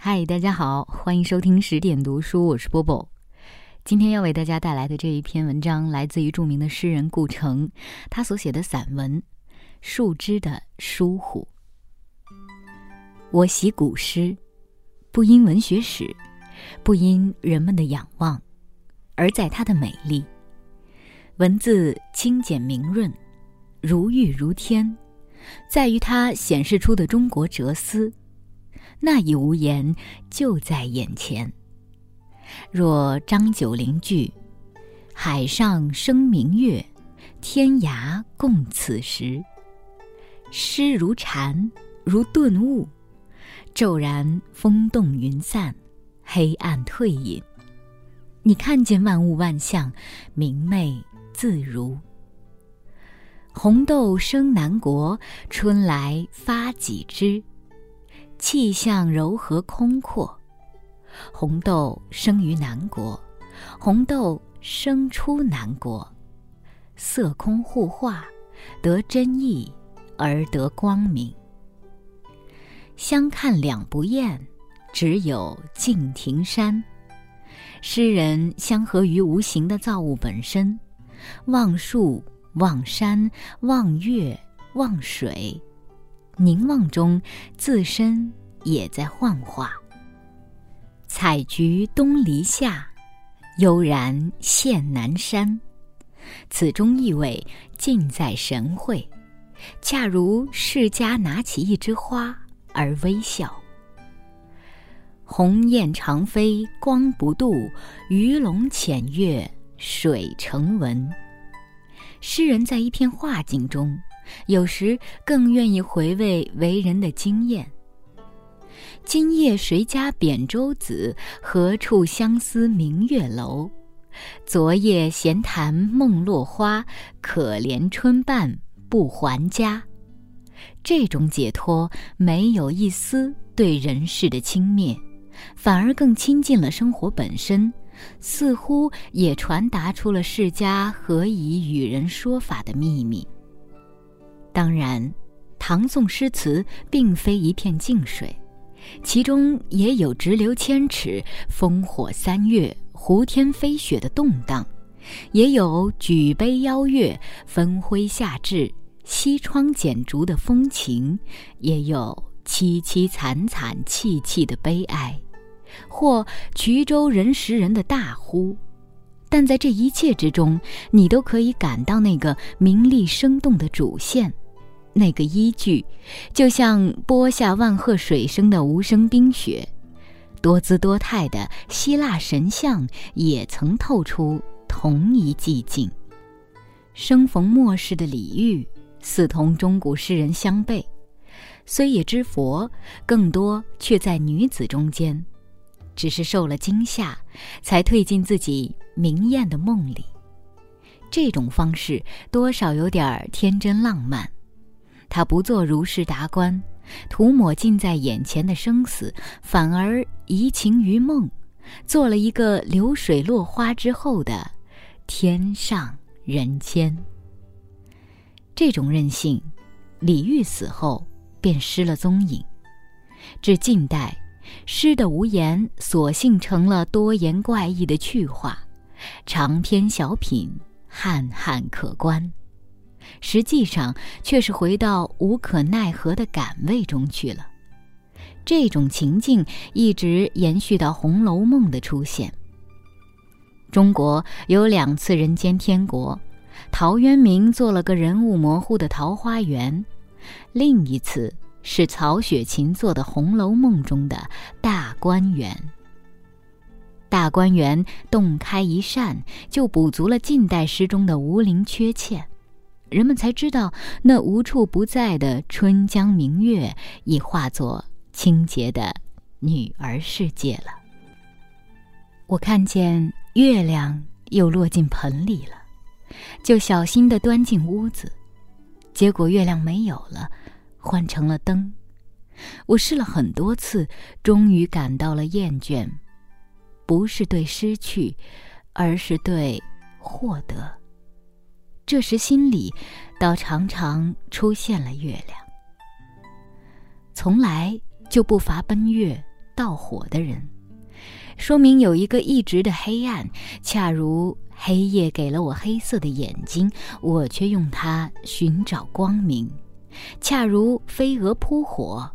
嗨，大家好，欢迎收听十点读书，我是波波。今天要为大家带来的这一篇文章，来自于著名的诗人顾城，他所写的散文《树枝的疏忽》。我喜古诗，不因文学史，不因人们的仰望，而在它的美丽。文字清简明润，如玉如天，在于它显示出的中国哲思。那一无言就在眼前。若张九龄句：“海上生明月，天涯共此时。”诗如禅，如顿悟，骤然风动云散，黑暗退隐。你看见万物万象，明媚自如。红豆生南国，春来发几枝。气象柔和空阔，红豆生于南国，红豆生出南国，色空互化，得真意而得光明。相看两不厌，只有敬亭山。诗人相合于无形的造物本身，望树、望山、望月、望水。凝望中，自身也在幻化。采菊东篱下，悠然见南山。此中意味尽在神会，恰如释迦拿起一枝花而微笑。鸿雁长飞光不度，鱼龙潜跃水成文。诗人在一片画境中。有时更愿意回味为人的经验。今夜谁家扁舟子？何处相思明月楼？昨夜闲谈梦落花，可怜春半不还家。这种解脱没有一丝对人世的轻蔑，反而更亲近了生活本身，似乎也传达出了世家何以与人说法的秘密。当然，唐宋诗词并非一片静水，其中也有直流千尺、烽火三月、胡天飞雪的动荡，也有举杯邀月、分辉下炙、西窗剪烛的风情，也有凄凄惨惨、戚戚的悲哀，或衢州人识人的大呼。但在这一切之中，你都可以感到那个名利生动的主线。那个依据，就像播下万壑水声的无声冰雪，多姿多态的希腊神像也曾透出同一寂静。生逢末世的李煜，似同中古诗人相悖，虽也知佛，更多却在女子中间，只是受了惊吓，才退进自己明艳的梦里。这种方式多少有点天真浪漫。他不做如实达观，涂抹近在眼前的生死，反而移情于梦，做了一个流水落花之后的天上人间。这种任性，李煜死后便失了踪影。至近代，诗的无言索性成了多言怪异的趣话，长篇小品憨憨可观。实际上却是回到无可奈何的感味中去了。这种情境一直延续到《红楼梦》的出现。中国有两次人间天国，陶渊明做了个人物模糊的桃花源；另一次是曹雪芹做的《红楼梦》中的大观园。大观园洞开一扇，就补足了近代诗中的无灵缺欠。人们才知道，那无处不在的春江明月已化作清洁的女儿世界了。我看见月亮又落进盆里了，就小心地端进屋子，结果月亮没有了，换成了灯。我试了很多次，终于感到了厌倦，不是对失去，而是对获得。这时心里，倒常常出现了月亮。从来就不乏奔月，盗火的人，说明有一个一直的黑暗，恰如黑夜给了我黑色的眼睛，我却用它寻找光明，恰如飞蛾扑火。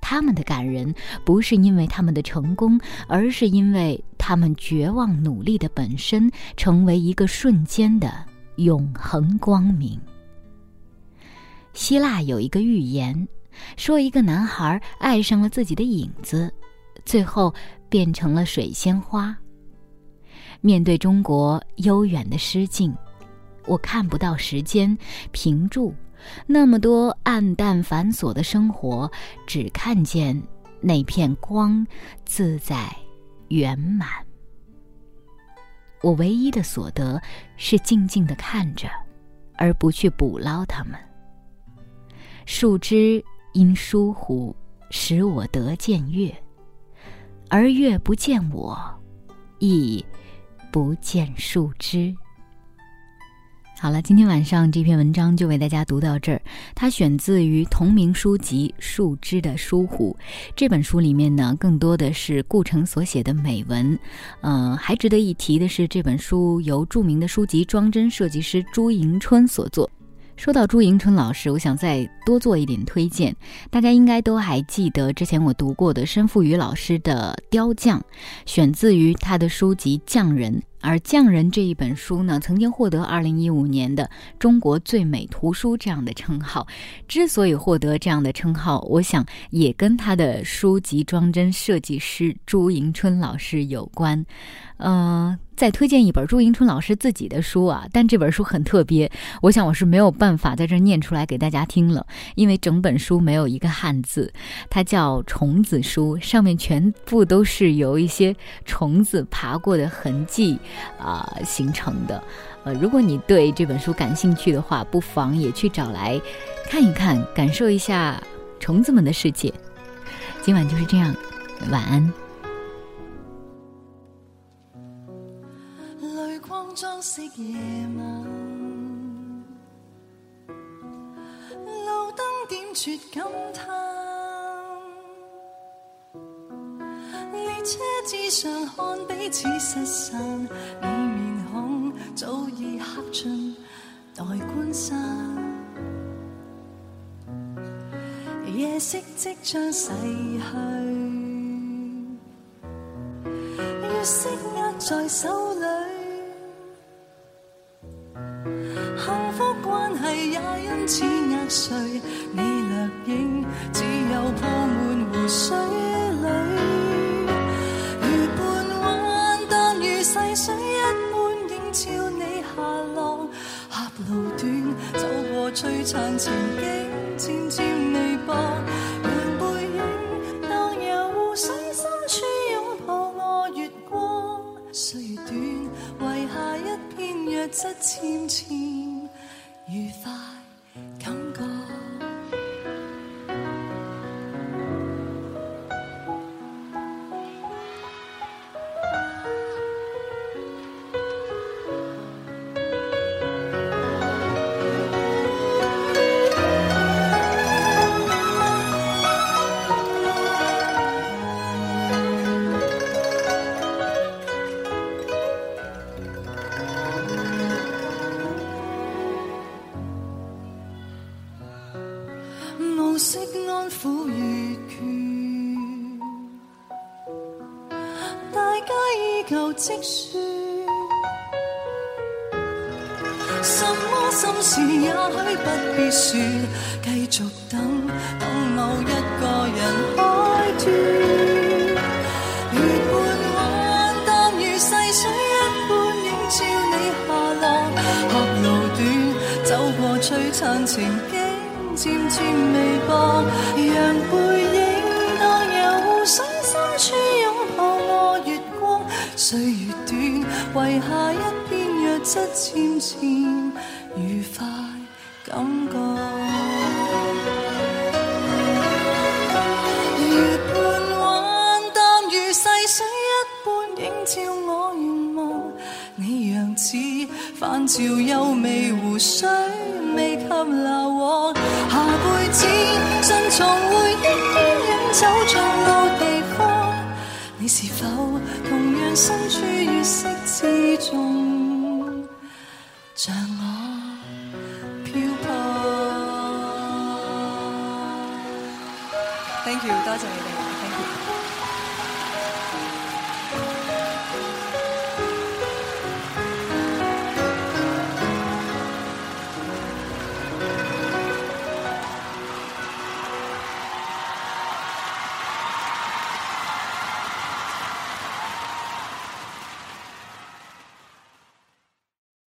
他们的感人不是因为他们的成功，而是因为他们绝望努力的本身成为一个瞬间的永恒光明。希腊有一个寓言，说一个男孩爱上了自己的影子，最后变成了水仙花。面对中国悠远的诗境，我看不到时间平住。那么多暗淡繁琐的生活，只看见那片光，自在圆满。我唯一的所得是静静的看着，而不去捕捞它们。树枝因疏忽，使我得见月，而月不见我，亦不见树枝。好了，今天晚上这篇文章就为大家读到这儿。它选自于同名书籍《树枝的疏忽》这本书里面呢，更多的是顾城所写的美文。嗯，还值得一提的是，这本书由著名的书籍装帧设计师朱迎春所作。说到朱迎春老师，我想再多做一点推荐。大家应该都还记得之前我读过的申富宇老师的《雕匠》，选自于他的书籍《匠人》。而《匠人》这一本书呢，曾经获得二零一五年的中国最美图书这样的称号。之所以获得这样的称号，我想也跟他的书籍装帧设计师朱迎春老师有关。嗯。再推荐一本朱迎春老师自己的书啊，但这本书很特别，我想我是没有办法在这念出来给大家听了，因为整本书没有一个汉字，它叫《虫子书》，上面全部都是有一些虫子爬过的痕迹啊形成的。呃，如果你对这本书感兴趣的话，不妨也去找来看一看，感受一下虫子们的世界。今晚就是这样，晚安。装饰夜晚，路灯点綴感叹，车之上看彼此失散，你面孔早已黑尽待观赏，夜色即将逝去，月色握在手里。似压碎，情景，渐渐微薄。让背影荡游湖水深处，拥抱我月光。岁月短，遗下一片弱质纤纤，积雪，什么心事也许不必说，继续等，等某一个人开脱。如半弯，淡如细水一般映照你下落。客路短，走过璀璨情景，渐渐微让背影荡游湖水深处，拥抱我月光。岁月短，遗下一片弱质缱绻愉快感觉。月半弯，淡如细水一般映照我愿望。你样子泛潮又微湖水，未及流往。下辈子，Thank you，多谢你哋。